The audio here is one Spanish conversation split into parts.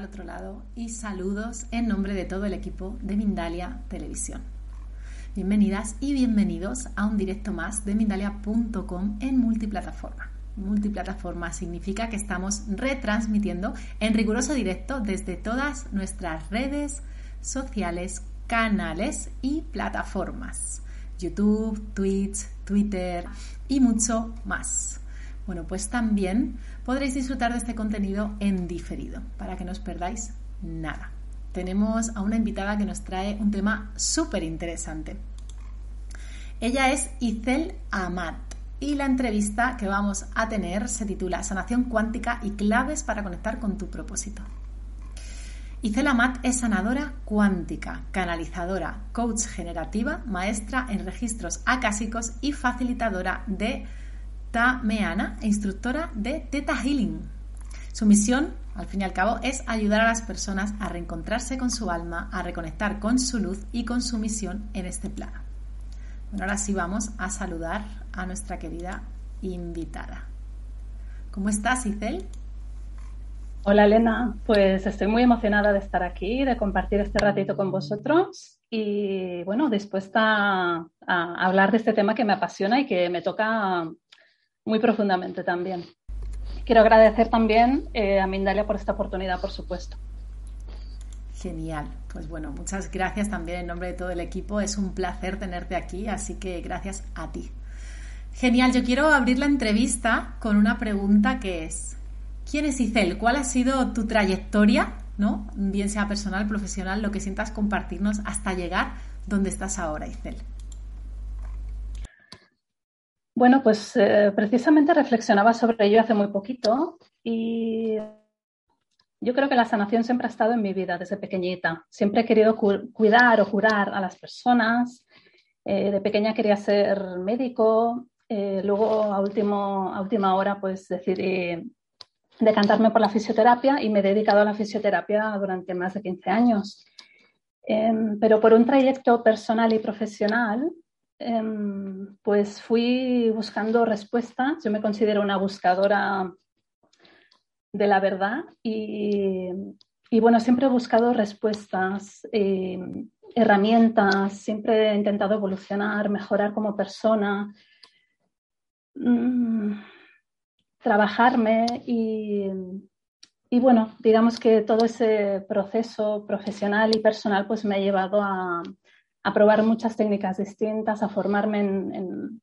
Al otro lado y saludos en nombre de todo el equipo de Mindalia Televisión. Bienvenidas y bienvenidos a un directo más de Mindalia.com en multiplataforma. Multiplataforma significa que estamos retransmitiendo en riguroso directo desde todas nuestras redes sociales, canales y plataformas. YouTube, Twitch, Twitter y mucho más. Bueno, pues también podréis disfrutar de este contenido en diferido, para que no os perdáis nada. Tenemos a una invitada que nos trae un tema súper interesante. Ella es Izel Amat y la entrevista que vamos a tener se titula Sanación cuántica y claves para conectar con tu propósito. Izel Amat es sanadora cuántica, canalizadora, coach generativa, maestra en registros acásicos y facilitadora de Meana, instructora de Theta Healing. Su misión, al fin y al cabo, es ayudar a las personas a reencontrarse con su alma, a reconectar con su luz y con su misión en este plano. Bueno, ahora sí vamos a saludar a nuestra querida invitada. ¿Cómo estás, Isel? Hola, Elena. Pues estoy muy emocionada de estar aquí, de compartir este ratito con vosotros y, bueno, dispuesta a hablar de este tema que me apasiona y que me toca muy profundamente también. Quiero agradecer también eh, a Mindalia por esta oportunidad, por supuesto. Genial. Pues bueno, muchas gracias también en nombre de todo el equipo. Es un placer tenerte aquí, así que gracias a ti. Genial, yo quiero abrir la entrevista con una pregunta que es, ¿quién es Isel? ¿Cuál ha sido tu trayectoria, ¿no? bien sea personal, profesional, lo que sientas compartirnos hasta llegar donde estás ahora, Isel? Bueno, pues eh, precisamente reflexionaba sobre ello hace muy poquito y yo creo que la sanación siempre ha estado en mi vida desde pequeñita. Siempre he querido cuidar o curar a las personas. Eh, de pequeña quería ser médico. Eh, luego, a, último, a última hora, pues decidí decantarme por la fisioterapia y me he dedicado a la fisioterapia durante más de 15 años. Em, pero por un trayecto personal y profesional, pues fui buscando respuestas. Yo me considero una buscadora de la verdad y, bueno, siempre he buscado respuestas, em, herramientas, siempre he intentado evolucionar, mejorar como persona, mm, trabajarme y, y bueno, digamos que todo ese proceso profesional y personal pues me ha llevado a, a probar muchas técnicas distintas, a formarme en,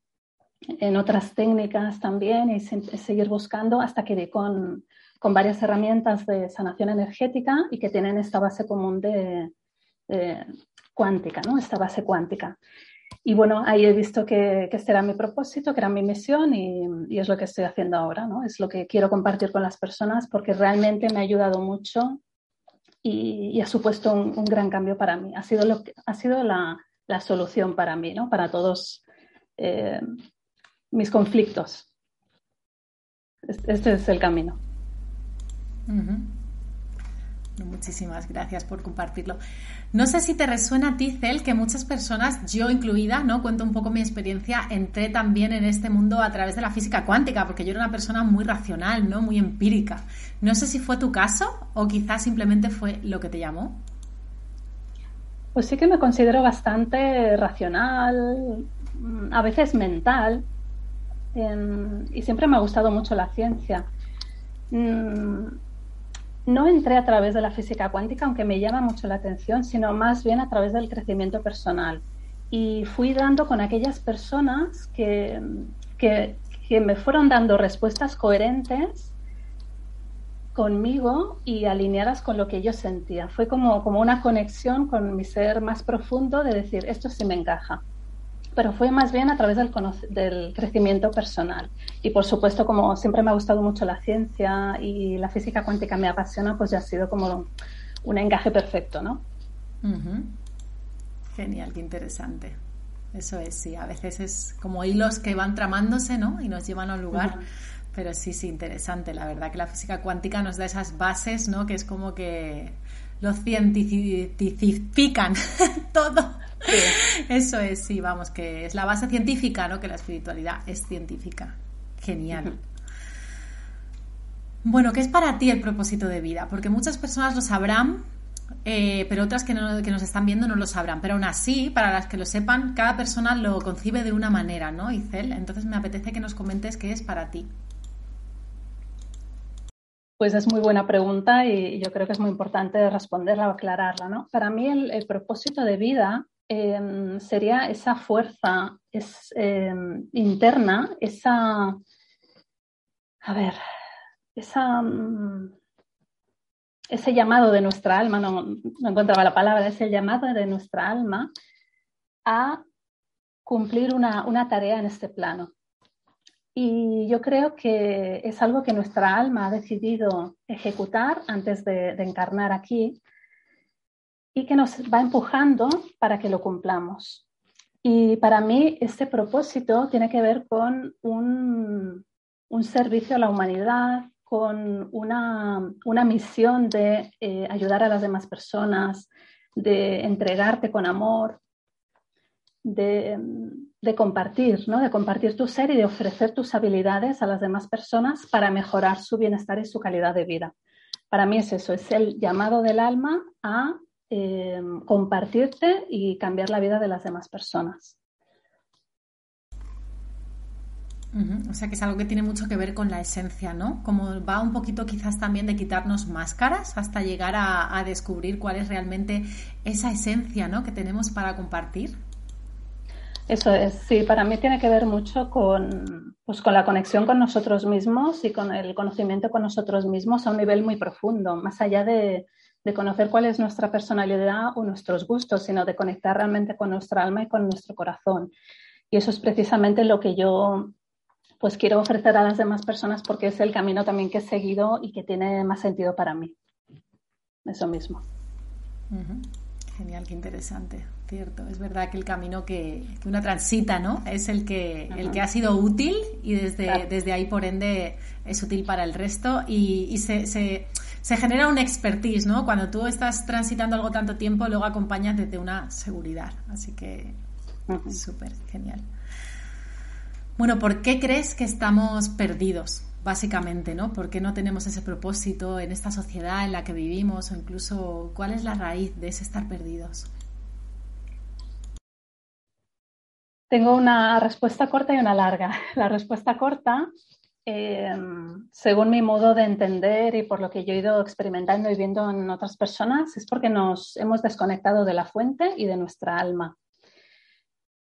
en, otras técnicas también y seguir buscando hasta que di con, con, varias herramientas de sanación energética y que tienen esta base común de, cuántica, ¿no? esta base cuántica. Y bueno, ahí he visto que, que, este era mi propósito, que era mi misión y, y, es lo que estoy haciendo ahora, ¿no? Es lo que quiero compartir con las personas porque realmente me ha ayudado mucho y, ha supuesto un, gran cambio para mí. Ha sido, lo ha sido la, la, solución para mí, ¿no? para todos eh, mis conflictos. Este es el camino. Muchísimas gracias por compartirlo. No sé si te resuena a ti, Cel, que muchas personas, yo incluida, ¿no? Cuento un poco mi experiencia, entré también en este mundo a través de la física cuántica, porque yo era una persona muy racional, ¿no? Muy empírica. No sé si fue tu caso o quizás simplemente fue lo que te llamó. Pues sí que me considero bastante racional, mm, a veces mental, em, y siempre me ha gustado mucho la ciencia. Mm, no entré a través de la física cuántica, aunque me llama mucho la atención, sino más bien a través del crecimiento personal. Y fui dando con aquellas personas que, que, me fueron dando respuestas coherentes conmigo y alineadas con lo que yo sentía. Fue como, como una conexión con mi ser más profundo de decir, esto sí me encaja pero fue más bien a través del, del, crecimiento personal. Y por supuesto, como siempre me ha gustado mucho la ciencia y la física cuántica me apasiona, pues ya ha sido como un encaje perfecto, ¿no? Genial, qué interesante. Eso es, sí, a veces es como hilos que van tramándose, ¿no? Y nos llevan a un lugar. Pero sí, sí, interesante. La verdad que la física cuántica nos da esas bases, ¿no? Que es como que lo cientifican todo Eso es, sí, vamos, que es la base científica, ¿no? Que la espiritualidad es científica. Genial. Bueno, ¿qué es para ti el propósito de vida? Porque muchas personas lo sabrán, eh, pero otras que, que, nos están viendo no lo sabrán. Pero aún así, para las que lo sepan, cada persona lo concibe de una manera, ¿no, Isel? Entonces me apetece que nos comentes qué es para ti. Pues es muy buena pregunta y yo creo que es muy importante responderla o aclararla. ¿no? Para mí el, propósito de vida em, sería esa fuerza em, interna, esa, a ver, esa, mm, ese llamado de nuestra alma, no, no encontraba la palabra, ese llamado de nuestra alma a cumplir una, una tarea en este plano. Y yo creo que es algo que nuestra alma ha decidido ejecutar antes de, encarnar aquí y que nos va empujando para que lo cumplamos. Y para mí este propósito tiene que ver con un, servicio a la humanidad, con una, misión de eh, ayudar a las demás personas, de entregarte con amor, de, compartir, ¿no? de compartir tu ser y de ofrecer tus habilidades a las demás personas para mejorar su bienestar y su calidad de vida. Para mí es eso, es el llamado del alma a eh, compartirte y cambiar la vida de las demás personas. O sea que es algo que tiene mucho que ver con la esencia, ¿no? Como va un poquito quizás también de quitarnos máscaras hasta llegar a, a descubrir cuál es realmente esa esencia, ¿no? Que tenemos para compartir. Eso es, sí, para mí tiene que ver mucho con, pues, con la conexión con nosotros mismos y con el conocimiento con nosotros mismos a un nivel muy profundo, más allá de, de conocer cuál es nuestra personalidad o nuestros gustos, sino de conectar realmente con nuestra alma y con nuestro corazón. Y eso es precisamente lo que yo pues quiero ofrecer a las demás personas porque es el camino también que he seguido y que tiene más sentido para mí. Eso mismo. Genial, qué interesante, cierto. Es verdad que el camino que, una transita, ¿no? Es el que, el que ha sido útil y desde, desde ahí, por ende, es útil para el resto y, se, se, se, genera un expertise, ¿no? Cuando tú estás transitando algo tanto tiempo, luego acompañas desde una seguridad. Así que, súper, genial. Bueno, ¿por qué crees que estamos perdidos? básicamente, ¿no? ¿Por qué no tenemos ese propósito en esta sociedad en la que vivimos o incluso cuál es la raíz de ese estar perdidos? Tengo una respuesta corta y una larga. La respuesta corta, em, según mi modo de entender y por lo que yo he ido experimentando y viendo en otras personas, es porque nos hemos desconectado de la fuente y de nuestra alma.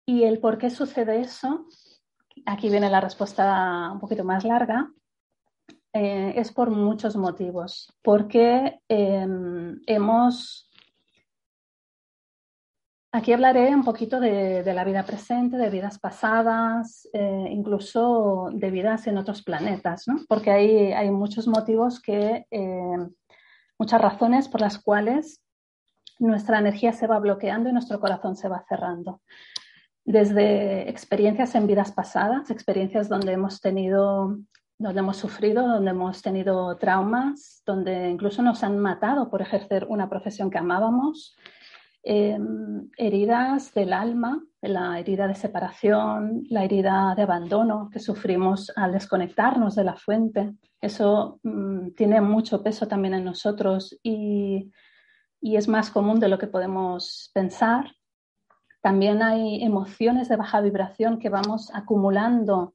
Y el por qué sucede eso, aquí viene la respuesta un poquito más larga, eh, es por muchos motivos. Porque em, hemos... Aquí hablaré un poquito de, la vida presente, de vidas pasadas, eh, incluso de vidas en otros planetas, ¿no? porque hay, hay muchos motivos que, em, muchas razones por las cuales nuestra energía se va bloqueando y nuestro corazón se va cerrando desde experiencias en vidas pasadas, experiencias donde hemos tenido donde hemos sufrido, donde hemos tenido traumas, donde incluso nos han matado por ejercer una profesión que amábamos, em, heridas del alma, la herida de separación, la herida de abandono que sufrimos al desconectarnos de la fuente. Eso mm, tiene mucho peso también en nosotros y, y es más común de lo que podemos pensar. También hay emociones de baja vibración que vamos acumulando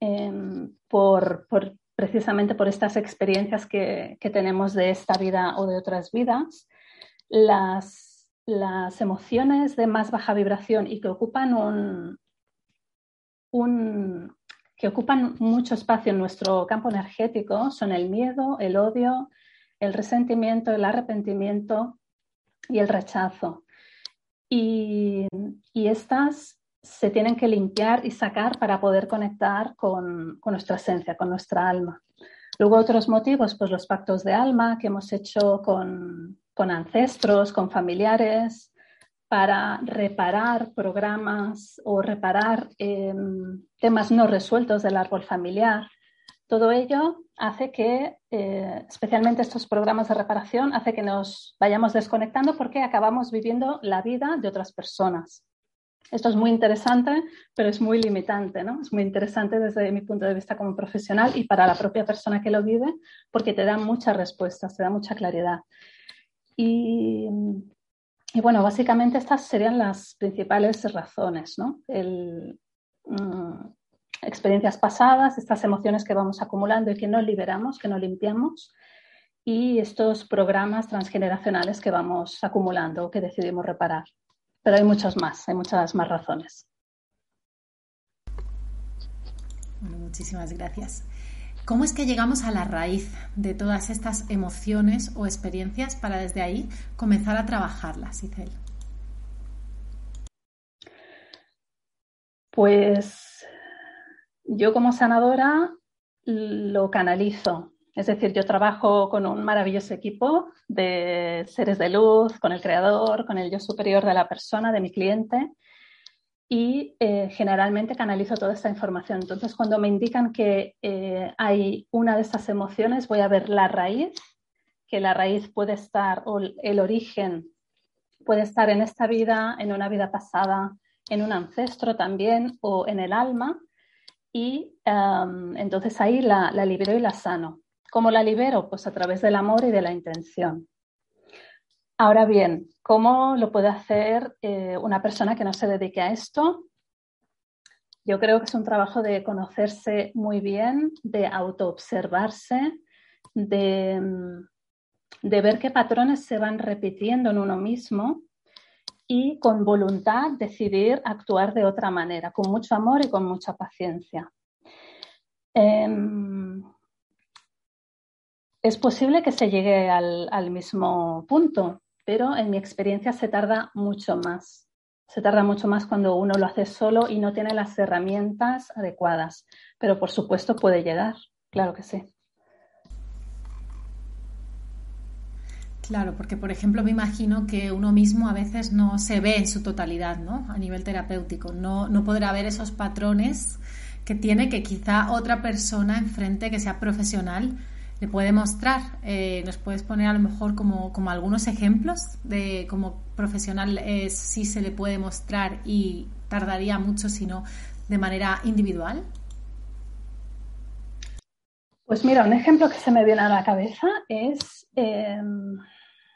Em, por, precisamente por estas experiencias que, tenemos de esta vida o de otras vidas, las, las emociones de más baja vibración y que ocupan un, que ocupan mucho espacio en nuestro campo energético son el miedo, el odio, el resentimiento, el arrepentimiento y el rechazo. Y, y estas se tienen que limpiar y sacar para poder conectar con, nuestra esencia, con nuestra alma. Luego otros motivos, pues los pactos de alma que hemos hecho con, ancestros, con familiares, para reparar programas o reparar em, temas no resueltos del árbol familiar. Todo ello hace que, eh, especialmente estos programas de reparación, hace que nos vayamos desconectando porque acabamos viviendo la vida de otras personas Esto es muy interesante, pero es muy limitante, ¿no? Es muy interesante desde mi punto de vista como profesional y para la propia persona que lo vive, porque te da muchas respuestas, te da mucha claridad. Y, bueno, básicamente estas serían las principales razones, ¿no? Mm, experiencias pasadas, estas emociones que vamos acumulando y que no liberamos, que no limpiamos, y estos programas transgeneracionales que vamos acumulando que decidimos reparar pero hay muchas más, hay muchas más razones. Muchísimas gracias. ¿Cómo es que llegamos a la raíz de todas estas emociones o experiencias para desde ahí comenzar a trabajarlas, Isel? Pues yo como sanadora lo canalizo, es decir, yo trabajo con un maravilloso equipo de seres de luz, con el creador, con el yo superior de la persona, de mi cliente, y eh, generalmente canalizo toda esta información. Entonces, cuando me indican que eh, hay una de estas emociones, voy a ver la raíz, que la raíz puede estar, o el origen puede estar en esta vida, en una vida pasada, en un ancestro también, o en el alma, y entonces ahí la libero y la sano. ¿Cómo la libero? Pues a través del amor y de la intención. Ahora bien, ¿cómo lo puede hacer eh, una persona que no se dedique a esto? Yo creo que es un trabajo de conocerse muy bien, de autoobservarse, de, de ver qué patrones se van repitiendo en uno mismo y con voluntad decidir actuar de otra manera, con mucho amor y con mucha paciencia. Em, es posible que se llegue al, mismo punto, pero en mi experiencia se tarda mucho más. Se tarda mucho más cuando uno lo hace solo y no tiene las herramientas adecuadas. Pero por supuesto puede llegar, claro que sí. Claro, porque por ejemplo me imagino que uno mismo a veces no se ve en su totalidad, ¿no? A nivel terapéutico. No, no podrá ver esos patrones que tiene que quizá otra persona enfrente que sea profesional le puede mostrar. Eh, ¿Nos puedes poner a lo mejor como, algunos ejemplos de cómo profesional es, si se le puede mostrar y tardaría mucho, si no, de manera individual? Pues mira, un ejemplo que se me viene a la cabeza es, em,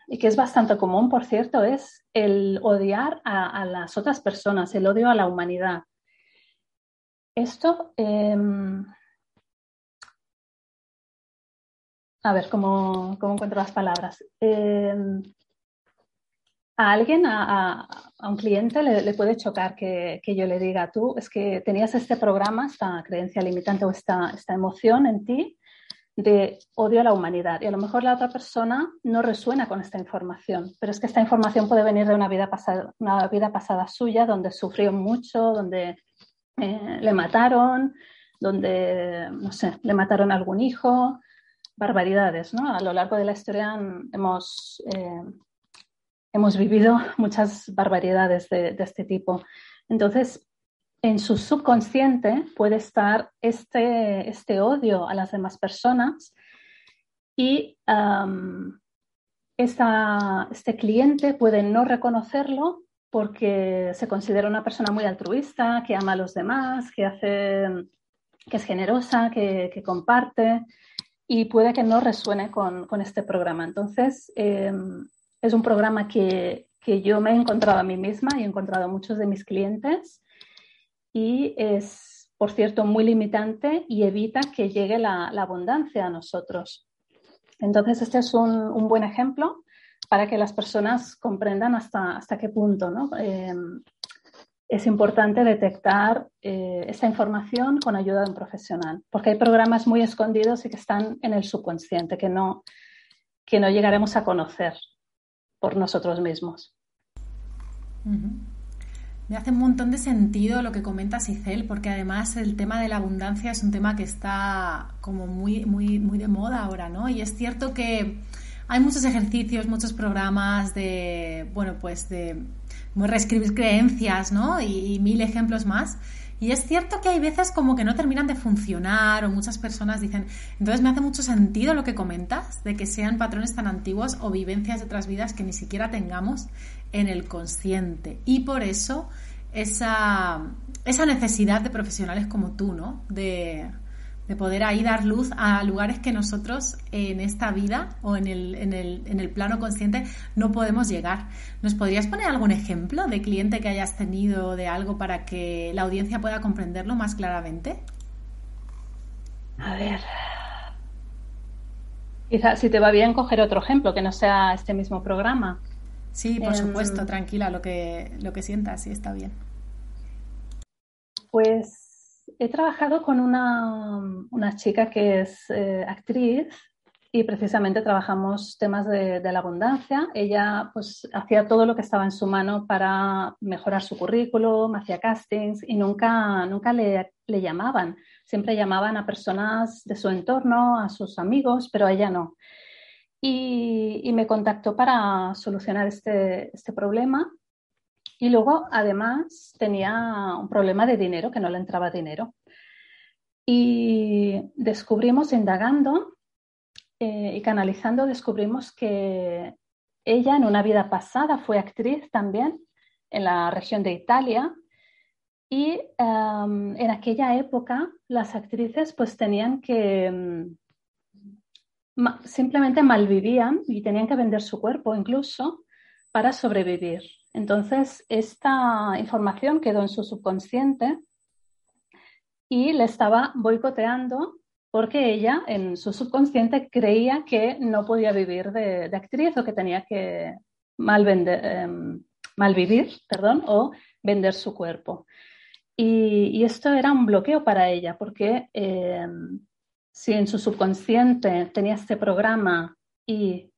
y que es bastante común, por cierto, es el odiar a, las otras personas, el odio a la humanidad. Esto a ver cómo, encuentro las palabras. Eh, a alguien, a, un cliente, le, puede chocar que, yo le diga, tú, es que tenías este programa, esta creencia limitante o esta, esta emoción en ti de odio a la humanidad. Y a lo mejor la otra persona no resuena con esta información, pero es que esta información puede venir de una vida pasada, una vida pasada suya, donde sufrió mucho, donde eh, le mataron, donde, no sé, le mataron a algún hijo, barbaridades, ¿no? A lo largo de la historia hemos, eh, hemos vivido muchas barbaridades de, este tipo. Entonces, en su subconsciente puede estar este, este odio a las demás personas y este cliente puede no reconocerlo porque se considera una persona muy altruista, que ama a los demás, que, hace, que es generosa, que comparte y puede que no resuene con, este programa. Entonces, em, es un programa que, yo me he encontrado a mí misma y he encontrado a muchos de mis clientes y es, por cierto, muy limitante y evita que llegue la, abundancia a nosotros. Entonces, este es un, buen ejemplo para que las personas comprendan hasta, hasta qué punto ¿no? Em, es importante detectar eh, esta información con ayuda de un profesional, porque hay programas muy escondidos y que están en el subconsciente, que no, que no llegaremos a conocer por nosotros mismos. Me hace un montón de sentido lo que comenta Sicel, porque además el tema de la abundancia es un tema que está como muy, muy, muy de moda ahora, ¿no? Y es cierto que hay muchos ejercicios, muchos programas de, bueno, pues de reescribir creencias, ¿no? Y, mil ejemplos más. Y es cierto que hay veces como que no terminan de funcionar o muchas personas dicen, entonces me hace mucho sentido lo que comentas, de que sean patrones tan antiguos o vivencias de otras vidas que ni siquiera tengamos en el consciente. Y por eso esa, esa necesidad de profesionales como tú, ¿no? De, de poder ahí dar luz a lugares que nosotros en esta vida o en el, en, el, en el plano consciente no podemos llegar. ¿Nos podrías poner algún ejemplo de cliente que hayas tenido de algo para que la audiencia pueda comprenderlo más claramente? A ver. Quizás si te va bien coger otro ejemplo que no sea este mismo programa. Sí, por em, supuesto, tranquila, lo que, lo que sientas, sí está bien. Pues he trabajado con una, chica que es eh, actriz y precisamente trabajamos temas de, la abundancia. Ella pues hacía todo lo que estaba en su mano para mejorar su currículum, hacía castings y nunca, nunca le, llamaban. Siempre llamaban a personas de su entorno, a sus amigos, pero a ella no. Y, me contactó para solucionar este, este problema y luego, además, tenía un problema de dinero, que no le entraba dinero. Y descubrimos, indagando eh, y canalizando, descubrimos que ella en una vida pasada fue actriz también en la región de Italia y em, en aquella época las actrices pues tenían que em, simplemente malvivían y tenían que vender su cuerpo incluso para sobrevivir. Entonces, esta información quedó en su subconsciente y le estaba boicoteando porque ella en su subconsciente creía que no podía vivir de, actriz o que tenía que mal, em, vivir perdón, o vender su cuerpo. Y, esto era un bloqueo para ella porque em, si en su subconsciente tenía este programa y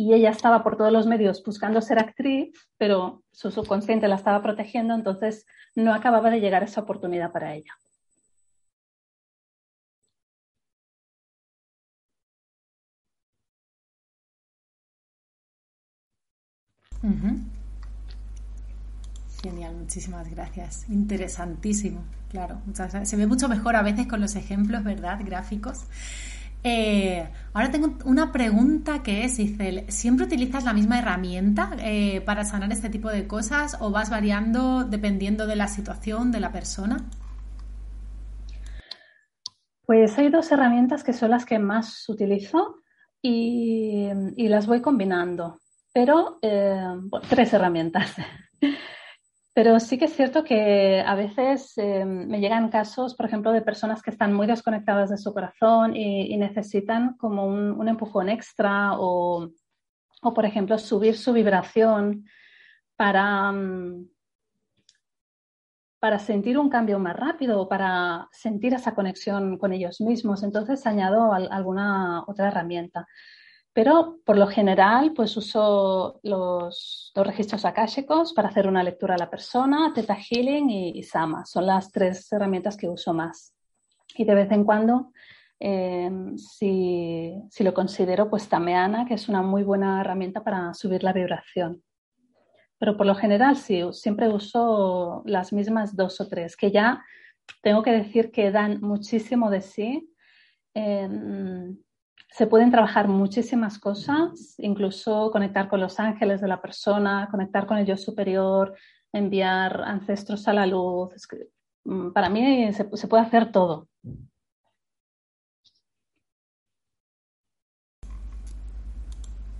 y ella estaba por todos los medios buscando ser actriz, pero su subconsciente la estaba protegiendo, entonces no acababa de llegar esa oportunidad para ella. Genial, muchísimas gracias. Interesantísimo, claro. Se ve mucho mejor a veces con los ejemplos, ¿verdad? Gráficos. Eh, ahora tengo una pregunta que es, Isel, ¿siempre utilizas la misma herramienta eh, para sanar este tipo de cosas o vas variando dependiendo de la situación de la persona? Pues hay dos herramientas que son las que más utilizo y, las voy combinando, pero eh, tres herramientas. Pero sí que es cierto que a veces eh, me llegan casos, por ejemplo, de personas que están muy desconectadas de su corazón y, necesitan como un, empujón extra o, por ejemplo, subir su vibración para, mm, para sentir un cambio más rápido o para sentir esa conexión con ellos mismos. Entonces añado alguna otra herramienta. Pero por lo general, pues uso los, registros akáshicos para hacer una lectura a la persona, Theta Healing y, Sama. Son las tres herramientas que uso más. Y de vez en cuando, em, si, lo considero, pues Tameana, que es una muy buena herramienta para subir la vibración. Pero por lo general, sí, siempre uso las mismas dos o tres, que ya tengo que decir que dan muchísimo de sí. Em, se pueden trabajar muchísimas cosas, incluso conectar con los ángeles de la persona, conectar con el yo superior, enviar ancestros a la luz. Mm, para mí se, se puede hacer todo.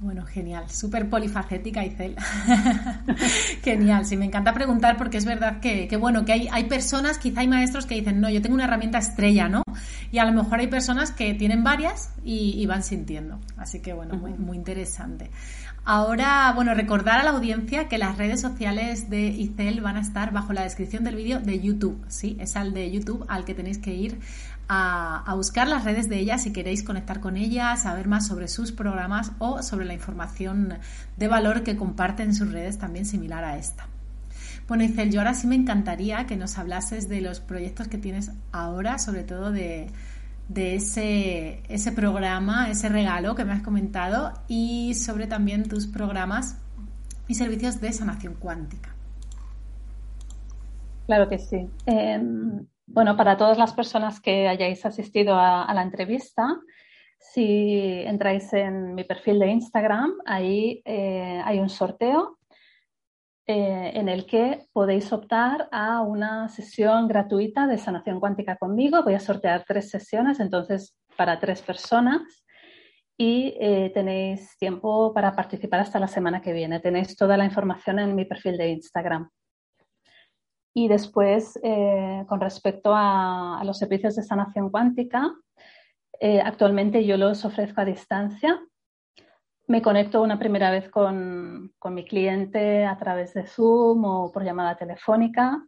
Bueno, genial, súper polifacética, Isel. genial, sí, me encanta preguntar porque es verdad que, bueno, que hay, hay, personas, quizá hay maestros que dicen, no, yo tengo una herramienta estrella, ¿no? Y a lo mejor hay personas que tienen varias y, van sintiendo. Así que, bueno, muy, muy interesante. Ahora, bueno, recordar a la audiencia que las redes sociales de Isel van a estar bajo la descripción del vídeo de YouTube, ¿sí? Es al de YouTube al que tenéis que ir a, buscar las redes de ella si queréis conectar con ella, saber más sobre sus programas o sobre la información de valor que comparte en sus redes también similar a esta. Bueno, Isel, yo ahora sí me encantaría que nos hablases de los proyectos que tienes ahora, sobre todo de, ese, ese programa, ese regalo que me has comentado y sobre también tus programas y servicios de sanación cuántica. Claro que sí. Em, bueno, para todas las personas que hayáis asistido a, la entrevista, si entráis en mi perfil de Instagram, ahí eh, hay un sorteo eh, en el que podéis optar a una sesión gratuita de sanación cuántica conmigo. Voy a sortear tres sesiones, entonces para tres personas y eh, tenéis tiempo para participar hasta la semana que viene. Tenéis toda la información en mi perfil de Instagram. Y después, eh, con respecto a, los servicios de sanación cuántica, actualmente yo los ofrezco a distancia. Me conecto una primera vez con, mi cliente a través de Zoom o por llamada telefónica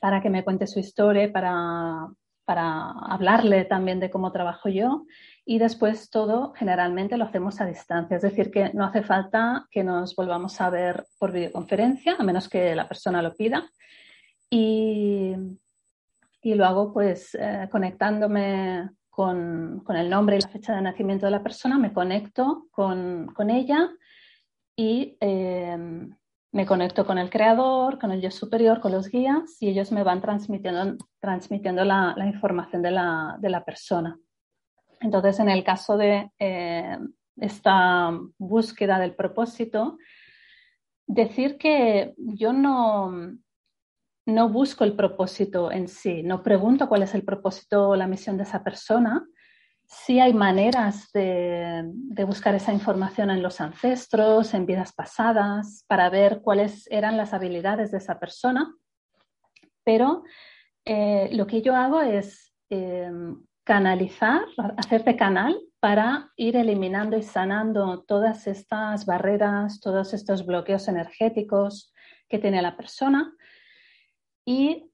para que me cuente su historia, para, para hablarle también de cómo trabajo yo. Y después todo generalmente lo hacemos a distancia, es decir, que no hace falta que nos volvamos a ver por videoconferencia, a menos que la persona lo pida. Y, y lo hago pues eh, conectándome con, el nombre y la fecha de nacimiento de la persona, me conecto con, ella y em, me conecto con el creador, con el yo superior, con los guías y ellos me van transmitiendo, transmitiendo la, información de la, persona. Entonces, en el caso de eh, esta búsqueda del propósito, decir que yo no, no busco el propósito en sí, no pregunto cuál es el propósito o la misión de esa persona. Sí hay maneras de, buscar esa información en los ancestros, en vidas pasadas, para ver cuáles eran las habilidades de esa persona, pero eh, lo que yo hago es em, canalizar, hacerte canal para ir eliminando y sanando todas estas barreras, todos estos bloqueos energéticos que tiene la persona y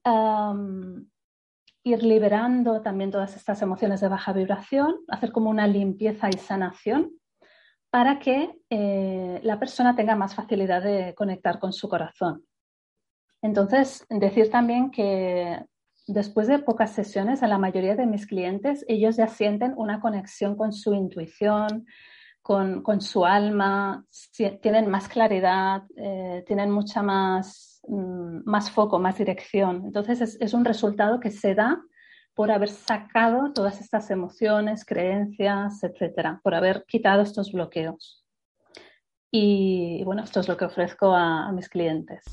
ir liberando también todas estas emociones de baja vibración, hacer como una limpieza y sanación para que eh, la persona tenga más facilidad de conectar con su corazón. Entonces, decir también que después de pocas sesiones, a la mayoría de mis clientes, ellos ya sienten una conexión con su intuición, con, su alma, tienen más claridad, eh, tienen mucha más Mm, más foco, más dirección. Entonces es, un resultado que se da por haber sacado todas estas emociones, creencias, etcétera, por haber quitado estos bloqueos. Y bueno, esto es lo que ofrezco a, mis clientes.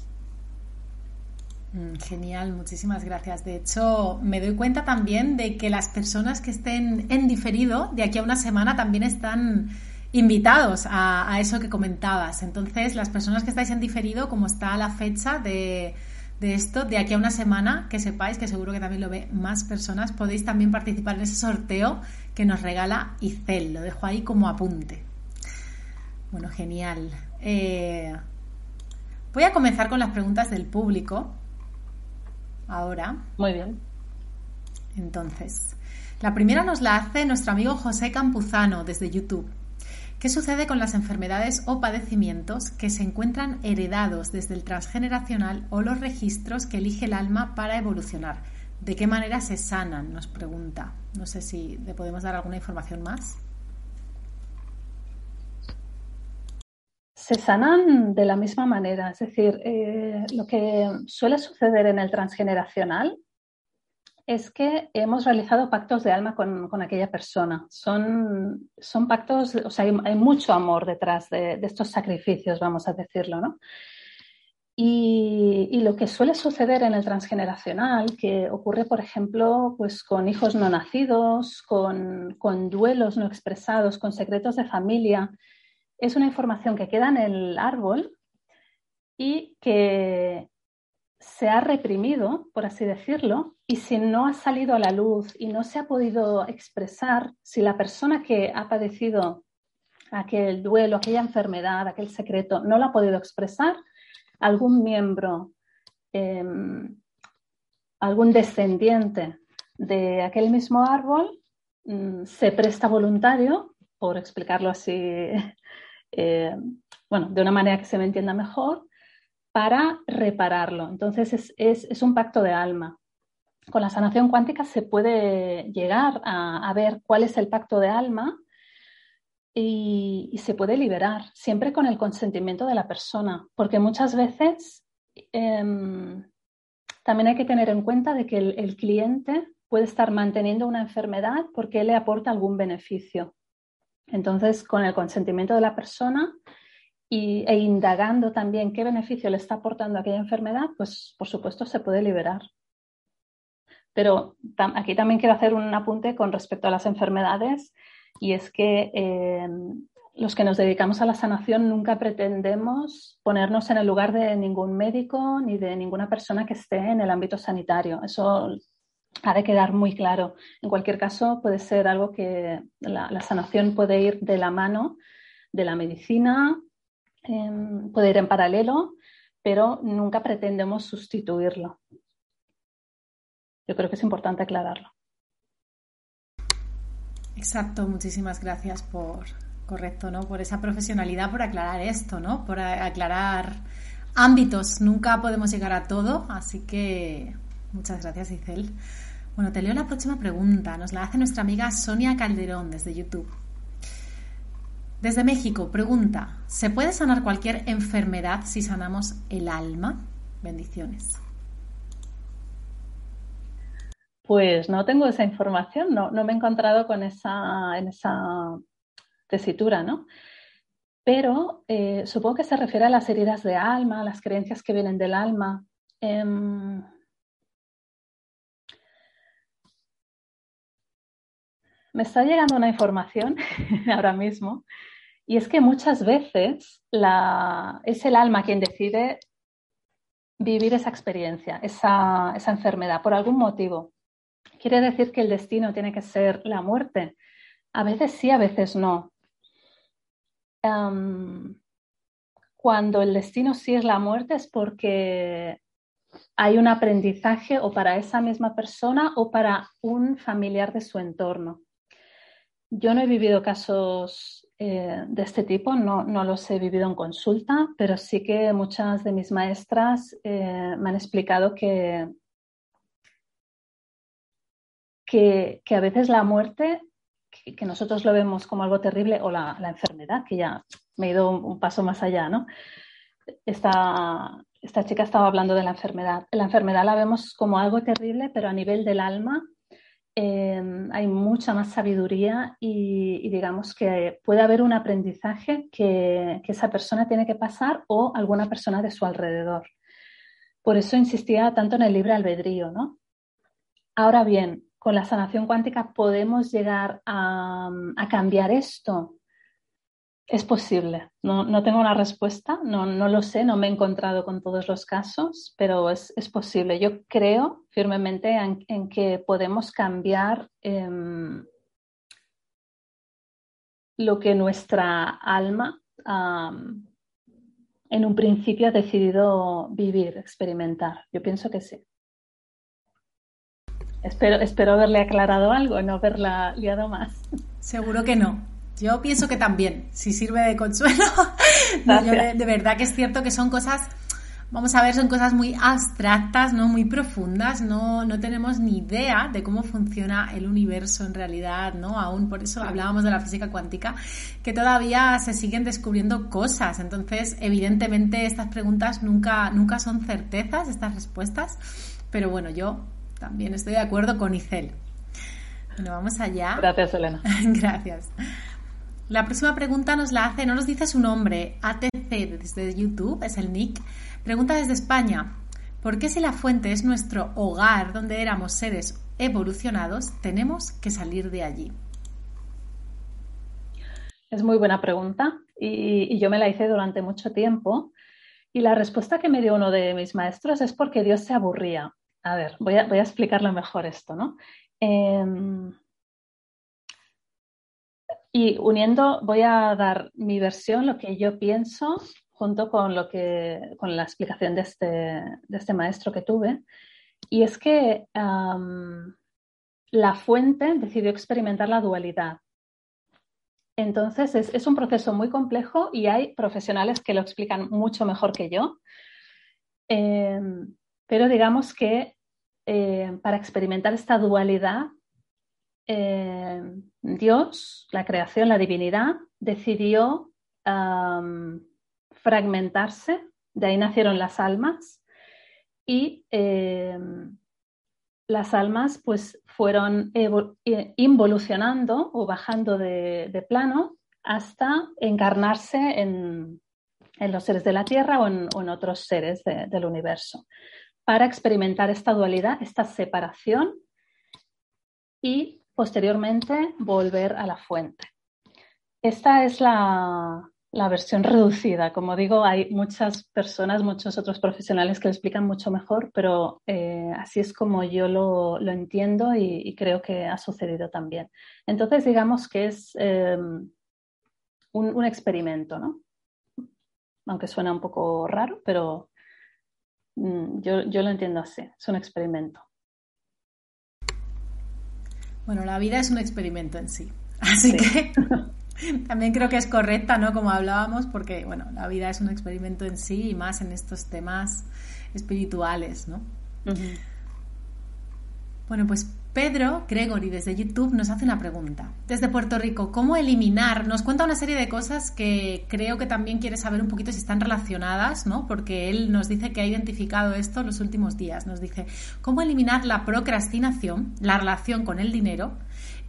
Mm, genial, muchísimas gracias. De hecho, me doy cuenta también de que las personas que estén en diferido de aquí a una semana también están invitados a, eso que comentabas. Entonces, las personas que estáis en diferido, como está la fecha de, esto, de aquí a una semana, que sepáis que seguro que también lo ve más personas, podéis también participar en ese sorteo que nos regala Icel. Lo dejo ahí como apunte. Bueno, genial. Eh, voy a comenzar con las preguntas del público. Ahora. Muy bien. Entonces, la primera nos la hace nuestro amigo José Campuzano desde YouTube. ¿Qué sucede con las enfermedades o padecimientos que se encuentran heredados desde el transgeneracional o los registros que elige el alma para evolucionar? ¿De qué manera se sanan? Nos pregunta. No sé si le podemos dar alguna información más. Se sanan de la misma manera, es decir, eh, lo que suele suceder en el transgeneracional es que hemos realizado pactos de alma con, aquella persona. Son, son, pactos, o sea, hay, mucho amor detrás de, estos sacrificios, vamos a decirlo, ¿no? Y, lo que suele suceder en el transgeneracional, que ocurre, por ejemplo, pues con hijos no nacidos, con, con duelos no expresados, con secretos de familia, es una información que queda en el árbol y que se ha reprimido, por así decirlo, y si no ha salido a la luz y no se ha podido expresar, si la persona que ha padecido aquel duelo, aquella enfermedad, aquel secreto, no lo ha podido expresar, algún miembro, em, algún descendiente de aquel mismo árbol mm, se presta voluntario, por explicarlo así, eh, bueno, de una manera que se me entienda mejor, para repararlo. Entonces es, un pacto de alma. Con la sanación cuántica se puede llegar a, ver cuál es el pacto de alma y, se puede liberar, siempre con el consentimiento de la persona, porque muchas veces em, también hay que tener en cuenta de que el, el cliente puede estar manteniendo una enfermedad porque le aporta algún beneficio. Entonces, con el consentimiento de la persona, e indagando también qué beneficio le está aportando aquella enfermedad, pues por supuesto se puede liberar. Pero aquí también quiero hacer un apunte con respecto a las enfermedades y es que eh, los que nos dedicamos a la sanación nunca pretendemos ponernos en el lugar de ningún médico ni de ninguna persona que esté en el ámbito sanitario. Eso ha de quedar muy claro. En cualquier caso, puede ser algo que la, sanación puede ir de la mano de la medicina, em, puede ir en paralelo, pero nunca pretendemos sustituirlo. Yo creo que es importante aclararlo. Exacto, muchísimas gracias por, correcto, ¿no? Por esa profesionalidad, por aclarar esto, ¿no? Por aclarar ámbitos. Nunca podemos llegar a todo, así que muchas gracias, Isel. Bueno, te leo la próxima pregunta. Nos la hace nuestra amiga Sonia Calderón desde YouTube. Desde México, pregunta, ¿se puede sanar cualquier enfermedad si sanamos el alma? Bendiciones. Pues no tengo esa información, no, me he encontrado con esa, en esa tesitura, ¿no? Pero eh, supongo que se refiere a las heridas de alma, a las creencias que vienen del alma. Em, me está llegando una información ahora mismo y es que muchas veces es el alma quien decide vivir esa experiencia, esa, enfermedad, por algún motivo. ¿Quiere decir que el destino tiene que ser la muerte? A veces sí, a veces no. cuando el destino sí es la muerte es porque hay un aprendizaje o para esa misma persona o para un familiar de su entorno. Yo no he vivido casos eh, de este tipo, no, los he vivido en consulta, pero sí que muchas de mis maestras eh, me han explicado que, que, a veces la muerte, que, nosotros lo vemos como algo terrible, o la, enfermedad, que ya me he ido un, paso más allá, ¿no? Esta, esta chica estaba hablando de la enfermedad. La enfermedad la vemos como algo terrible, pero a nivel del alma Em, hay mucha más sabiduría y, digamos que puede haber un aprendizaje que, esa persona tiene que pasar o alguna persona de su alrededor. Por eso insistía tanto en el libre albedrío, ¿no? Ahora bien, con la sanación cuántica podemos llegar a cambiar esto. Es posible. No, tengo una respuesta, no, lo sé, no me he encontrado con todos los casos, pero es, posible. Yo creo firmemente en, que podemos cambiar em, lo que nuestra alma en un principio ha decidido vivir, experimentar. Yo pienso que sí. Espero, espero haberle aclarado algo, no haberla liado más. Seguro que no. Yo pienso que también, si sirve de consuelo. de, verdad que es cierto que son cosas, vamos a ver, son cosas muy abstractas, ¿no? Muy profundas, no, no tenemos ni idea de cómo funciona el universo en realidad, ¿no? Aún por eso hablábamos de la física cuántica, que todavía se siguen descubriendo cosas. Entonces, evidentemente, estas preguntas nunca, nunca son certezas, estas respuestas. Pero bueno, yo también estoy de acuerdo con Icel. Bueno, vamos allá. Gracias, Elena. Gracias. La próxima pregunta nos la hace, no nos dice su nombre, ATC desde YouTube, es el nick. Pregunta desde España. ¿Por qué si la fuente es nuestro hogar donde éramos seres evolucionados, tenemos que salir de allí? Es muy buena pregunta y, yo me la hice durante mucho tiempo. Y la respuesta que me dio uno de mis maestros es porque Dios se aburría. A ver, voy a, explicarlo mejor esto, ¿no? Em, y uniendo, voy a dar mi versión, lo que yo pienso, junto con, lo que, con la explicación de este, de este maestro que tuve. Y es que la fuente decidió experimentar la dualidad. Entonces, es, un proceso muy complejo y hay profesionales que lo explican mucho mejor que yo. Em, pero digamos que eh, para experimentar esta dualidad eh, Dios, la creación, la divinidad, decidió fragmentarse, de ahí nacieron las almas, y eh, las almas pues fueron involucionando o bajando de, plano hasta encarnarse en, en los seres de la Tierra o en, otros seres del universo, para experimentar esta dualidad, esta separación y posteriormente volver a la fuente. Esta es la, versión reducida. Como digo, hay muchas personas, muchos otros profesionales que lo explican mucho mejor, pero eh, así es como yo lo, entiendo y, creo que ha sucedido también. Entonces, digamos que es eh, un, experimento, ¿no? Aunque suena un poco raro, pero mm, yo, yo lo entiendo así, es un experimento. Bueno, la vida es un experimento en sí. Así que también creo que es correcta, ¿no? Como hablábamos, porque, bueno, la vida es un experimento en sí y más en estos temas espirituales, ¿no? Bueno, pues Pedro Gregory desde YouTube nos hace una pregunta. Desde Puerto Rico, ¿cómo eliminar? Nos cuenta una serie de cosas que creo que también quiere saber un poquito si están relacionadas, ¿no? Porque él nos dice que ha identificado esto en los últimos días. Nos dice, ¿cómo eliminar la procrastinación, la relación con el dinero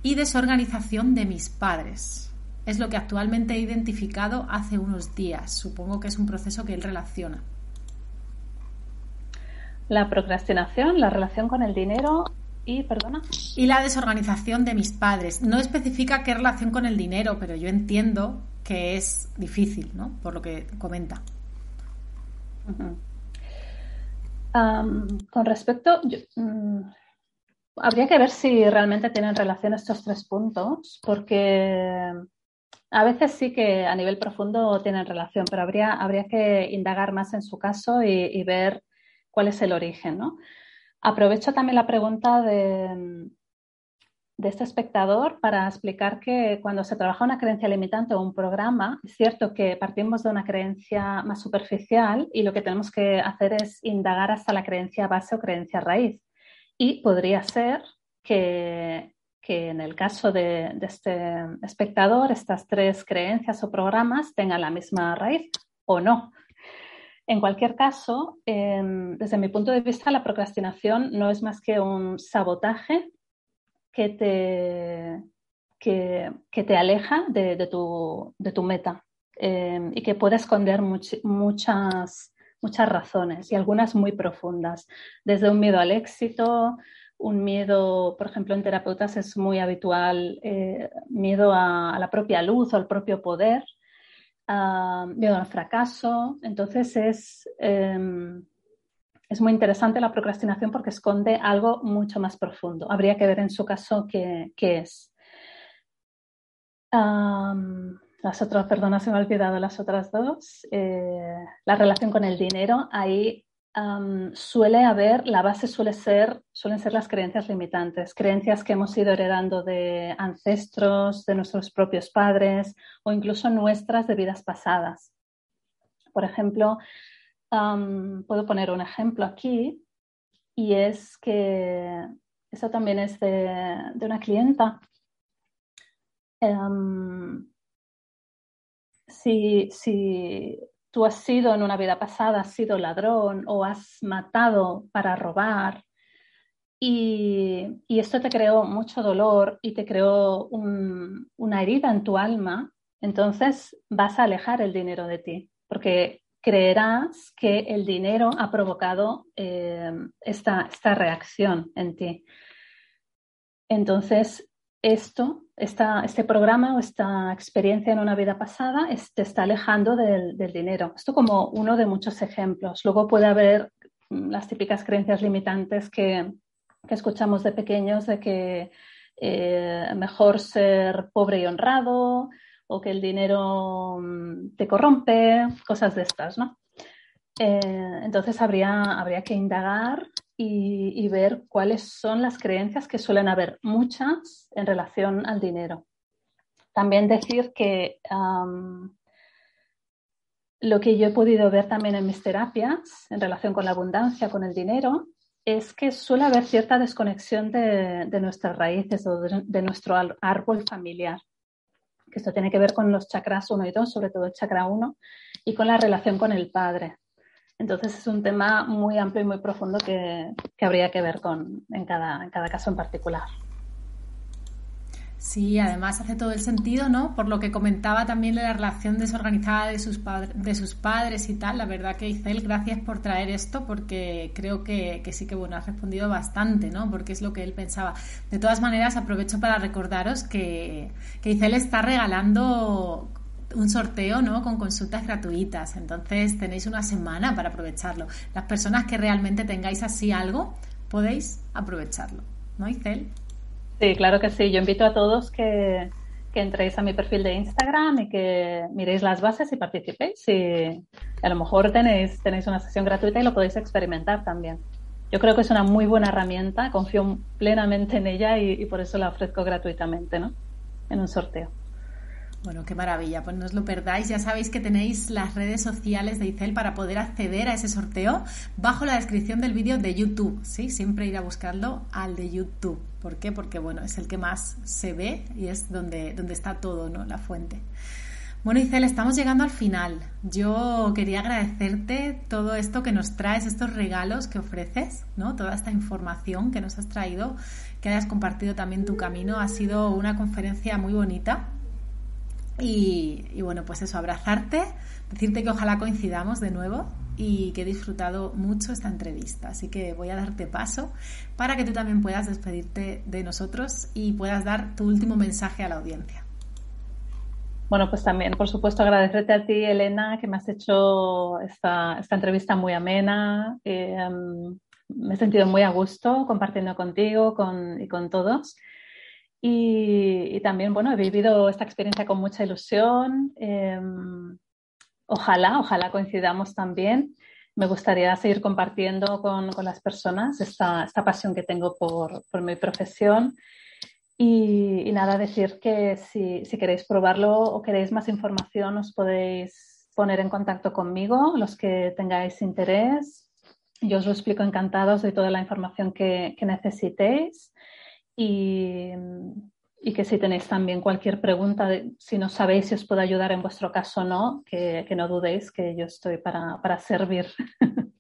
y desorganización de mis padres? Es lo que actualmente he identificado hace unos días. Supongo que es un proceso que él relaciona. La procrastinación, la relación con el dinero y, perdona. Y la desorganización de mis padres. No especifica qué relación con el dinero, pero yo entiendo que es difícil, ¿no? Por lo que comenta. con respecto, mm, habría que ver si realmente tienen relación estos tres puntos, porque a veces sí que a nivel profundo tienen relación, pero habría, habría que indagar más en su caso y, y ver cuál es el origen, ¿no? Aprovecho también la pregunta de, este espectador para explicar que cuando se trabaja una creencia limitante o un programa, es cierto que partimos de una creencia más superficial y lo que tenemos que hacer es indagar hasta la creencia base o creencia raíz. Y podría ser que, en el caso de, de, este espectador, estas tres creencias o programas tengan la misma raíz o no. En cualquier caso, em, desde mi punto de vista, la procrastinación no es más que un sabotaje que te, que, te aleja de, tu, meta em, y que puede esconder muchas, muchas razones y algunas muy profundas, desde un miedo al éxito, un miedo, por ejemplo, en terapeutas es muy habitual, eh, miedo a, la propia luz o al propio poder, miedo al fracaso. Entonces es, em, es muy interesante la procrastinación porque esconde algo mucho más profundo. Habría que ver en su caso qué, es. las otras, perdona, se me ha olvidado las otras dos. Eh, la relación con el dinero, ahí suele haber, la base suele ser, suelen ser las creencias limitantes, creencias que hemos ido heredando de ancestros, de nuestros propios padres o incluso nuestras de vidas pasadas. Por ejemplo, puedo poner un ejemplo aquí y es que eso también es de, una clienta. si tú has sido en una vida pasada, has sido ladrón o has matado para robar y, esto te creó mucho dolor y te creó una herida en tu alma, entonces vas a alejar el dinero de ti porque creerás que el dinero ha provocado eh, esta, esta reacción en ti. Entonces, esto, este programa o esta experiencia en una vida pasada te está alejando del, dinero. Esto como uno de muchos ejemplos. Luego puede haber mm, las típicas creencias limitantes que, escuchamos de pequeños de que eh, mejor ser pobre y honrado o que el dinero mm, te corrompe, cosas de estas, ¿no? Eh, entonces habría, habría que indagar y, ver cuáles son las creencias que suelen haber muchas en relación al dinero. También decir que lo que yo he podido ver también en mis terapias en relación con la abundancia, con el dinero, es que suele haber cierta desconexión de, nuestras raíces o de, nuestro árbol familiar. Que esto tiene que ver con los chakras 1 y 2, sobre todo el chakra 1, y con la relación con el padre. Entonces es un tema muy amplio y muy profundo que, habría que ver con, en, cada, en cada caso en particular. Sí, además hace todo el sentido, ¿no? Por lo que comentaba también de la relación desorganizada de sus, de sus padres y tal. La verdad que Isel, gracias por traer esto porque creo que, sí que, bueno, has respondido bastante, ¿no? Porque es lo que él pensaba. De todas maneras, aprovecho para recordaros que, que Isel está regalando un sorteo ¿no? con consultas gratuitas. Entonces tenéis una semana para aprovecharlo. Las personas que realmente tengáis así algo, podéis aprovecharlo. ¿No, Isel? Sí, claro que sí. Yo invito a todos que, entréis a mi perfil de Instagram y que miréis las bases y participéis. Y a lo mejor tenéis, tenéis una sesión gratuita y lo podéis experimentar también. Yo creo que es una muy buena herramienta, confío plenamente en ella y, y por eso la ofrezco gratuitamente, ¿no? En un sorteo. Bueno, qué maravilla. Pues no os lo perdáis. Ya sabéis que tenéis las redes sociales de ICEL para poder acceder a ese sorteo bajo la descripción del vídeo de YouTube. Sí, siempre ir a buscarlo al de YouTube. ¿Por qué? Porque bueno, es el que más se ve y es donde, donde está todo, ¿no? La fuente. Bueno, Icel, estamos llegando al final. Yo quería agradecerte todo esto que nos traes, estos regalos que ofreces, ¿no? Toda esta información que nos has traído, que hayas compartido también tu camino. Ha sido una conferencia muy bonita y, bueno, pues eso, abrazarte, decirte que ojalá coincidamos de nuevo y que he disfrutado mucho esta entrevista. Así que voy a darte paso para que tú también puedas despedirte de nosotros y puedas dar tu último mensaje a la audiencia. Bueno, pues también, por supuesto, agradecerte a ti, Elena, que me has hecho esta, esta entrevista muy amena. Eh, me he sentido muy a gusto compartiendo contigo con, y con todos. Y, también, bueno, he vivido esta experiencia con mucha ilusión. Em, ojalá, ojalá coincidamos también. Me gustaría seguir compartiendo con, con las personas esta, esta, pasión que tengo por, por mi profesión. Y, nada, decir que si, si, queréis probarlo o queréis más información, os podéis poner en contacto conmigo, los que tengáis interés. Yo os lo explico encantados de toda la información que, que necesitéis y, que si tenéis también cualquier pregunta, si no sabéis si os puedo ayudar en vuestro caso o no, que, no dudéis que yo estoy para, servir.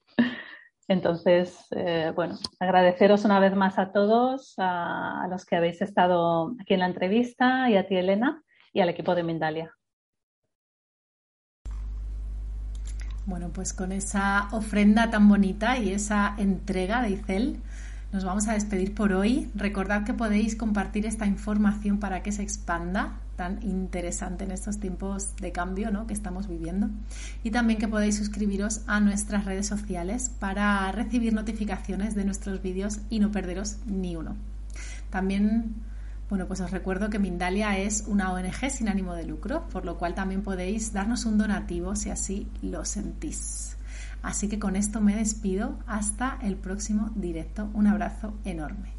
Entonces, eh, bueno, agradeceros una vez más a todos, a, los que habéis estado aquí en la entrevista y a ti, Elena, y al equipo de Mindalia. Bueno, pues con esa ofrenda tan bonita y esa entrega de Icel, nos vamos a despedir por hoy. Recordad que podéis compartir esta información para que se expanda, tan interesante en estos tiempos de cambio ¿no? que estamos viviendo. Y también que podéis suscribiros a nuestras redes sociales para recibir notificaciones de nuestros vídeos y no perderos ni uno. También bueno, pues os recuerdo que Mindalia es una ONG sin ánimo de lucro, por lo cual también podéis darnos un donativo si así lo sentís. Así que con esto me despido. Hasta el próximo directo. Un abrazo enorme.